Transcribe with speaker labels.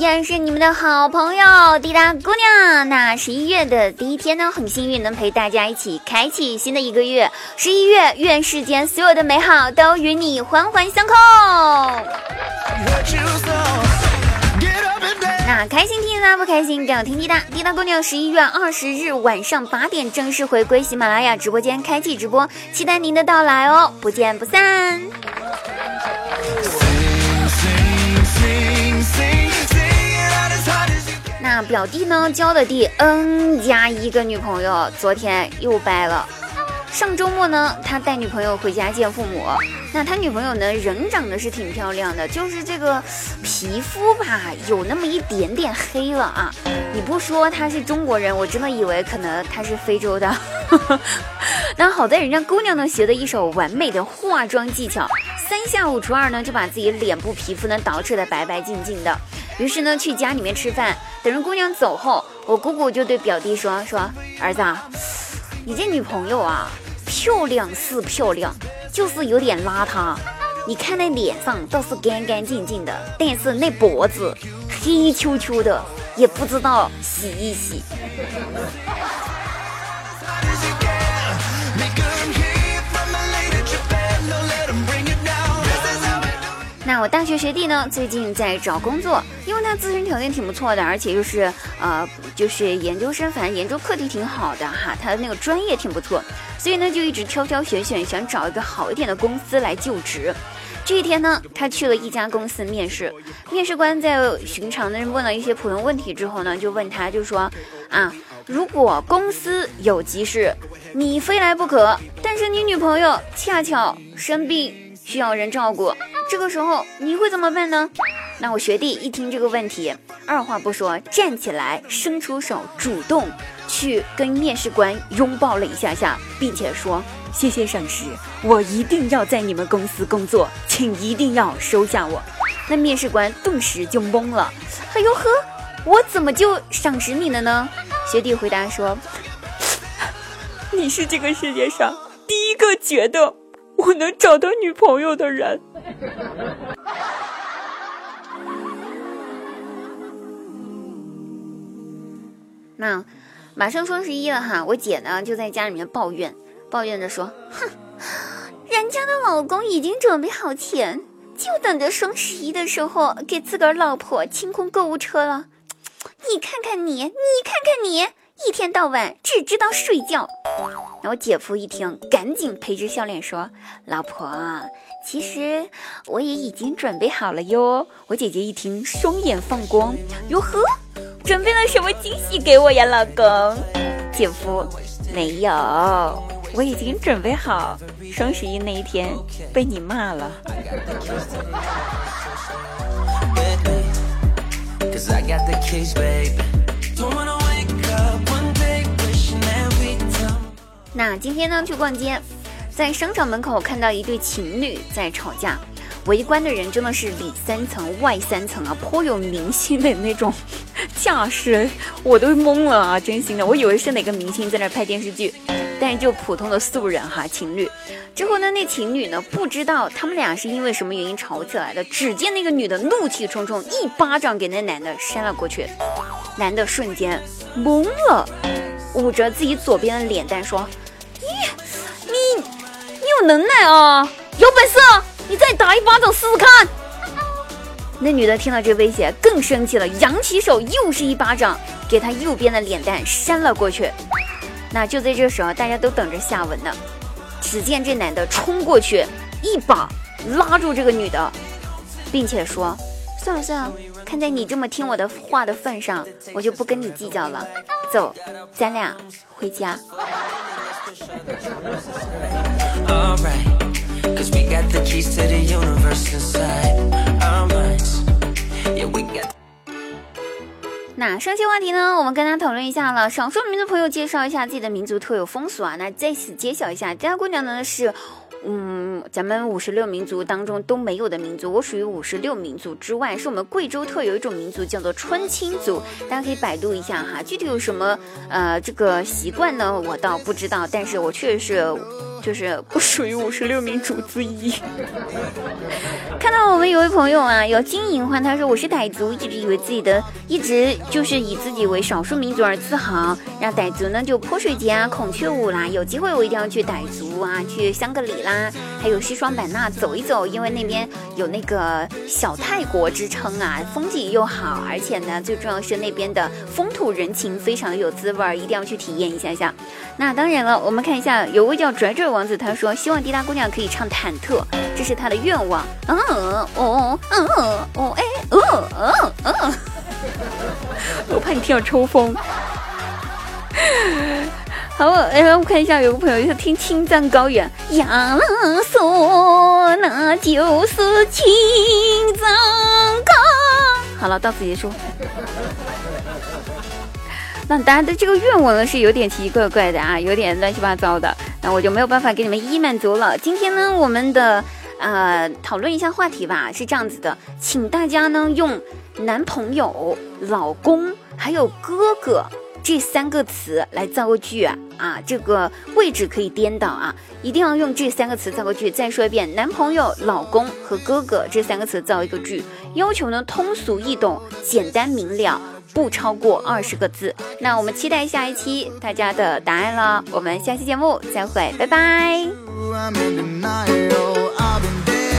Speaker 1: 依然是你们的好朋友滴答姑娘。那十一月的第一天呢，很幸运能陪大家一起开启新的一个月。十一月，愿世间所有的美好都与你环环相扣。那开心听啦，不开心更要听滴答。滴答姑娘十一月二十日晚上八点正式回归喜马拉雅直播间，开启直播，期待您的到来哦，不见不散。表弟呢，交的第 N 加一个女朋友，昨天又掰了。上周末呢，他带女朋友回家见父母。那他女朋友呢，人长得是挺漂亮的，就是这个皮肤吧，有那么一点点黑了啊。你不说他是中国人，我真的以为可能他是非洲的。那好在人家姑娘呢，学的一手完美的化妆技巧，三下五除二呢，就把自己脸部皮肤呢捯饬的白白净净的。于是呢，去家里面吃饭，等着姑娘走后，我姑姑就对表弟说：“说儿子，你这女朋友啊，漂亮是漂亮，就是有点邋遢。你看那脸上倒是干干净净的，但是那脖子黑黢黢的，也不知道洗一洗。”那我大学学弟呢，最近在找工作，因为他自身条件挺不错的，而且又是呃，就是研究生，反正研究课题挺好的哈，他的那个专业挺不错，所以呢就一直挑挑选选，想找一个好一点的公司来就职。这一天呢，他去了一家公司面试，面试官在寻常的问了一些普通问题之后呢，就问他，就说啊，如果公司有急事，你非来不可，但是你女朋友恰巧生病需要人照顾。这个时候你会怎么办呢？那我学弟一听这个问题，二话不说，站起来，伸出手，主动去跟面试官拥抱了一下下，并且说：“谢谢赏识，我一定要在你们公司工作，请一定要收下我。”那面试官顿时就懵了，哎呦呵，我怎么就赏识你了呢？学弟回答说：“你是这个世界上第一个觉得我能找到女朋友的人。”那马上双十一了哈，我姐呢就在家里面抱怨，抱怨着说：“哼，人家的老公已经准备好钱，就等着双十一的时候给自个儿老婆清空购物车了。你看看你，你看看你，一天到晚只知道睡觉。”然后姐夫一听，赶紧陪着笑脸说：“老婆。”其实我也已经准备好了哟。我姐姐一听，双眼放光，哟呵，准备了什么惊喜给我呀，老公？姐夫，没有，我已经准备好双十一那一天被你骂了。那今天呢，去逛街。在商场门口看到一对情侣在吵架，围观的人真的是里三层外三层啊，颇有明星的那种 架势，我都懵了啊！真心的，我以为是哪个明星在那拍电视剧，但是就普通的素人哈，情侣。之后呢，那情侣呢不知道他们俩是因为什么原因吵起来的，只见那个女的怒气冲冲，一巴掌给那男的扇了过去，男的瞬间懵了，捂着自己左边的脸蛋说：“咦，你。”有能耐啊！有本事你再打一巴掌试试看。那女的听到这威胁，更生气了，扬起手又是一巴掌，给他右边的脸蛋扇了过去。那就在这时候，大家都等着下文呢。只见这男的冲过去，一把拉住这个女的，并且说：“算了算了，看在你这么听我的话的份上，我就不跟你计较了。走，咱俩回家。”那上期话题呢，我们跟大家讨论一下了。少数民族朋友介绍一下自己的民族特有风俗啊。那在此揭晓一下，家姑娘呢是。嗯，咱们五十六民族当中都没有的民族，我属于五十六民族之外，是我们贵州特有一种民族，叫做春青族。大家可以百度一下哈，具体有什么呃这个习惯呢？我倒不知道，但是我确实是就是不属于五十六名主之一。看到我们有位朋友啊，有金银欢，他说我是傣族，一直以为自己的一直就是以自己为少数民族而自豪。让傣族呢就泼水节啊、孔雀舞啦，有机会我一定要去傣族啊，去香格里拉，还有西双版纳走一走，因为那边有那个小泰国之称啊，风景又好，而且呢最重要是那边的风土人情非常的有滋味儿，一定要去体验一下下。那当然了，我们看一下，有位叫拽拽王子，他说希望滴答姑娘可以唱忐忑，这是他的愿望。嗯哦哦哦哎哦哦哦，我怕你听到抽风。好，哎，我看一下，有个朋友在听《青藏高原》，呀说那就是青藏高。好了，到此结束。那大家的这个愿望呢是有点奇奇怪怪的啊，有点乱七八糟的，那我就没有办法给你们一一满足了。今天呢，我们的呃讨论一下话题吧，是这样子的，请大家呢用男朋友、老公还有哥哥这三个词来造个句啊，啊，这个位置可以颠倒啊，一定要用这三个词造个句。再说一遍，男朋友、老公和哥哥这三个词造一个句，要求呢通俗易懂、简单明了。不超过二十个字，那我们期待下一期大家的答案了。我们下期节目再会，拜拜。